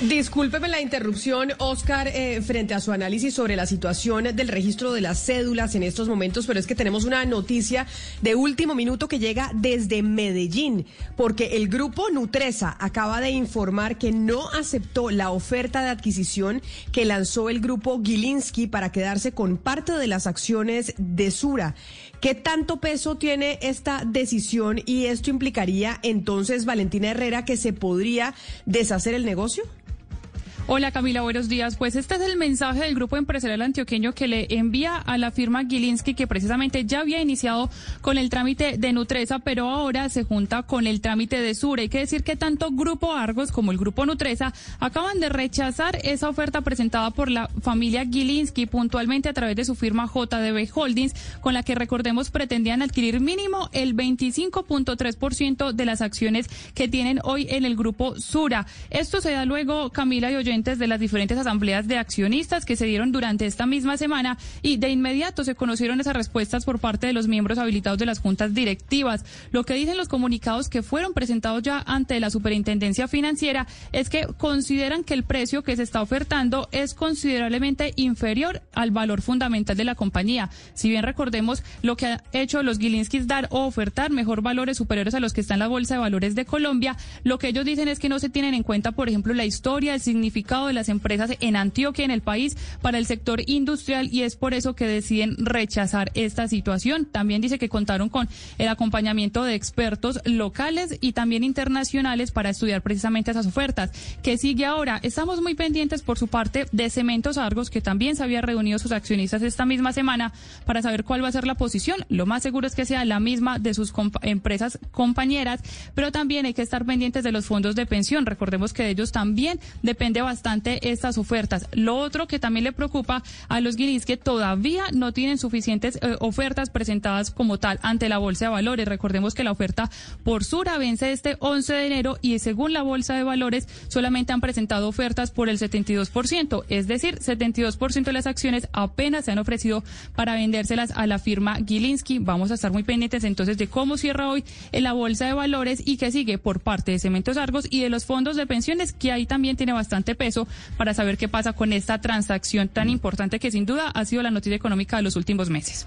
Discúlpeme la interrupción, Oscar, eh, frente a su análisis sobre la situación del registro de las cédulas en estos momentos, pero es que tenemos una noticia de último minuto que llega desde Medellín, porque el grupo Nutresa acaba de informar que no aceptó la oferta de adquisición que lanzó el grupo Gilinski para quedarse con parte de las acciones de Sura. ¿Qué tanto peso tiene esta decisión y esto implicaría entonces, Valentina Herrera, que se podría deshacer el negocio? Hola Camila, buenos días. Pues este es el mensaje del grupo empresarial antioqueño que le envía a la firma Gilinski, que precisamente ya había iniciado con el trámite de Nutresa, pero ahora se junta con el trámite de Sura. Hay que decir que tanto Grupo Argos como el Grupo Nutresa acaban de rechazar esa oferta presentada por la familia Gilinski, puntualmente a través de su firma JDB Holdings, con la que recordemos pretendían adquirir mínimo el 25.3% de las acciones que tienen hoy en el Grupo Sura. Esto se da luego, Camila y Oye, de las diferentes asambleas de accionistas que se dieron durante esta misma semana y de inmediato se conocieron esas respuestas por parte de los miembros habilitados de las juntas directivas. Lo que dicen los comunicados que fueron presentados ya ante la Superintendencia Financiera es que consideran que el precio que se está ofertando es considerablemente inferior al valor fundamental de la compañía. Si bien recordemos lo que ha hecho los Gilinskis dar o ofertar mejor valores superiores a los que están en la Bolsa de Valores de Colombia, lo que ellos dicen es que no se tienen en cuenta, por ejemplo, la historia, el significado de las empresas en Antioquia, en el país, para el sector industrial y es por eso que deciden rechazar esta situación. También dice que contaron con el acompañamiento de expertos locales y también internacionales para estudiar precisamente esas ofertas. ¿Qué sigue ahora? Estamos muy pendientes por su parte de Cementos Argos, que también se había reunido sus accionistas esta misma semana para saber cuál va a ser la posición. Lo más seguro es que sea la misma de sus empresas compañeras, pero también hay que estar pendientes de los fondos de pensión. Recordemos que de ellos también depende bastante bastante estas ofertas. Lo otro que también le preocupa a los guiris que todavía no tienen suficientes eh, ofertas presentadas como tal ante la Bolsa de Valores. Recordemos que la oferta por Sura vence este 11 de enero y según la Bolsa de Valores solamente han presentado ofertas por el 72%, es decir, 72% de las acciones apenas se han ofrecido para vendérselas a la firma Gilinski. Vamos a estar muy pendientes entonces de cómo cierra hoy en la Bolsa de Valores y qué sigue por parte de Cementos Argos y de los fondos de pensiones que ahí también tiene bastante peso para saber qué pasa con esta transacción tan importante que sin duda ha sido la noticia económica de los últimos meses.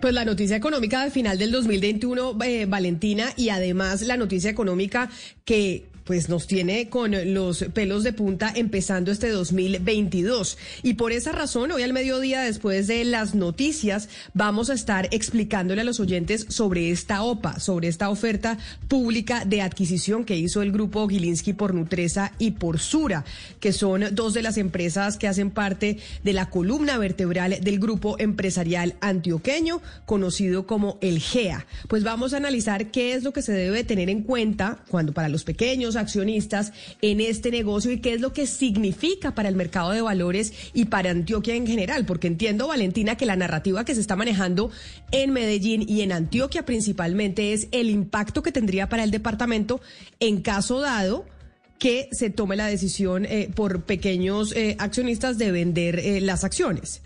Pues la noticia económica del final del 2021, eh, Valentina, y además la noticia económica que pues nos tiene con los pelos de punta empezando este 2022. Y por esa razón, hoy al mediodía, después de las noticias, vamos a estar explicándole a los oyentes sobre esta OPA, sobre esta oferta pública de adquisición que hizo el grupo Gilinski por Nutresa y por Sura, que son dos de las empresas que hacen parte de la columna vertebral del grupo empresarial antioqueño, conocido como el GEA. Pues vamos a analizar qué es lo que se debe tener en cuenta cuando para los pequeños accionistas en este negocio y qué es lo que significa para el mercado de valores y para Antioquia en general, porque entiendo, Valentina, que la narrativa que se está manejando en Medellín y en Antioquia principalmente es el impacto que tendría para el departamento en caso dado que se tome la decisión eh, por pequeños eh, accionistas de vender eh, las acciones.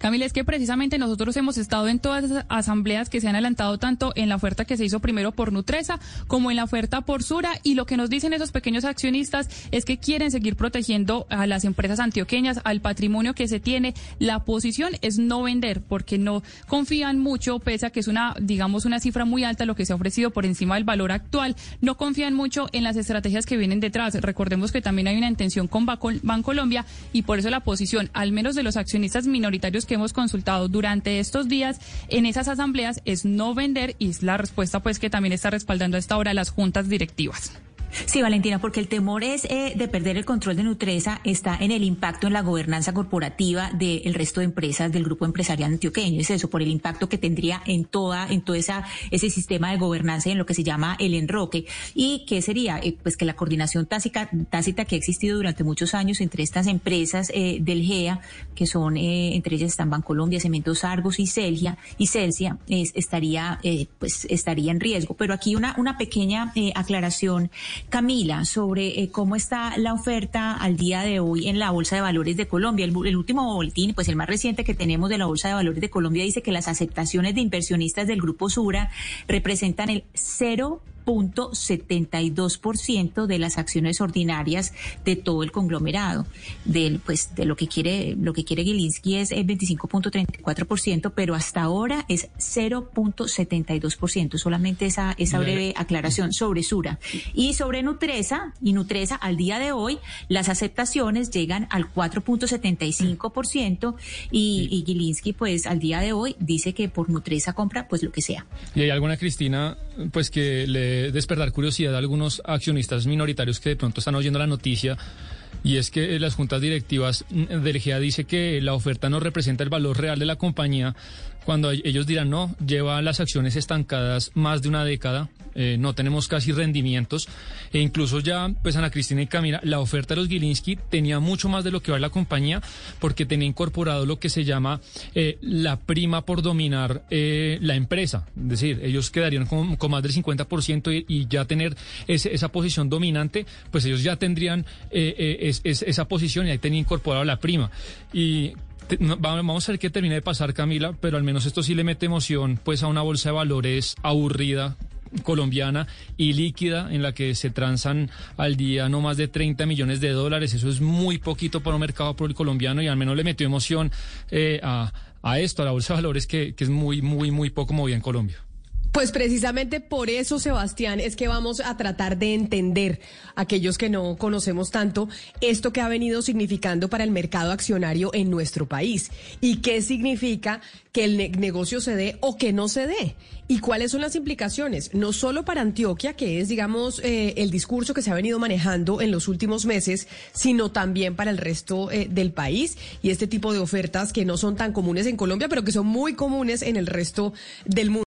Camila, es que precisamente nosotros hemos estado en todas esas asambleas que se han adelantado tanto en la oferta que se hizo primero por Nutresa como en la oferta por Sura y lo que nos dicen esos pequeños accionistas es que quieren seguir protegiendo a las empresas antioqueñas, al patrimonio que se tiene. La posición es no vender porque no confían mucho, pese a que es una, digamos, una cifra muy alta lo que se ha ofrecido por encima del valor actual, no confían mucho en las estrategias que vienen detrás. Recordemos que también hay una intención con Bancolombia y por eso la posición, al menos de los accionistas minoritarios que hemos consultado durante estos días en esas asambleas, es no vender y es la respuesta pues que también está respaldando a esta hora las juntas directivas. Sí, Valentina, porque el temor es eh, de perder el control de Nutresa está en el impacto en la gobernanza corporativa del resto de empresas del grupo empresarial antioqueño. Es eso, por el impacto que tendría en toda, en todo esa, ese sistema de gobernanza en lo que se llama el enroque. ¿Y qué sería? Eh, pues que la coordinación tácita, tácita que ha existido durante muchos años entre estas empresas eh, del GEA, que son, entre ellas están Bancolombia, Cementos Argos y Celgia, y Celsia, estaría, pues estaría en riesgo. Pero aquí una, una pequeña aclaración Camila, sobre eh, cómo está la oferta al día de hoy en la Bolsa de Valores de Colombia. El, el, último boletín, pues el más reciente que tenemos de la Bolsa de Valores de Colombia, dice que las aceptaciones de inversionistas del Grupo Sura representan el 0 ciento de las acciones ordinarias de todo el conglomerado. Del, pues, de lo que quiere, lo que quiere Gilinski es el 25.34%, pero hasta ahora es 0.72%. Solamente esa, esa breve aclaración sobre Sura. Y sobre Nutresa, y Nutresa al día de hoy, las aceptaciones llegan al 4.75% y, y Gilinski, pues al día de hoy, dice que por Nutresa compra pues lo que sea. Y hay alguna, Cristina, pues que le despertar curiosidad a algunos accionistas minoritarios que de pronto están oyendo la noticia y es que las juntas directivas del GEA dice que la oferta no representa el valor real de la compañía cuando ellos dirán no, lleva las acciones estancadas más de una década, eh, no tenemos casi rendimientos e incluso ya, pues Ana Cristina y Camila, la oferta de los Gilinski tenía mucho más de lo que vale la compañía porque tenía incorporado lo que se llama eh, la prima por dominar eh, la empresa, es decir, ellos quedarían con, más del 50% y, ya tener esa posición dominante, pues ellos ya tendrían esa posición y ahí tenía incorporado la prima. Y vamos a ver qué termina de pasar, Camila, pero al menos esto sí le mete emoción pues a una bolsa de valores aburrida colombiana y líquida en la que se transan al día no más de 30 millones de dólares. Eso es muy poquito para un mercado colombiano y al menos le metió emoción eh, a, esto, a la bolsa de valores que, que es muy, muy, muy poco movida en Colombia. Pues precisamente por eso, Sebastián, es que vamos a tratar de entender, aquellos que no conocemos tanto, esto que ha venido significando para el mercado accionario en nuestro país. Y qué significa que el negocio se dé o que no se dé y cuáles son las implicaciones, no solo para Antioquia, que es, digamos, eh, el discurso que se ha venido manejando en los últimos meses, sino también para el resto eh, del país y este tipo de ofertas que no son tan comunes en Colombia, pero que son muy comunes en el resto del mundo.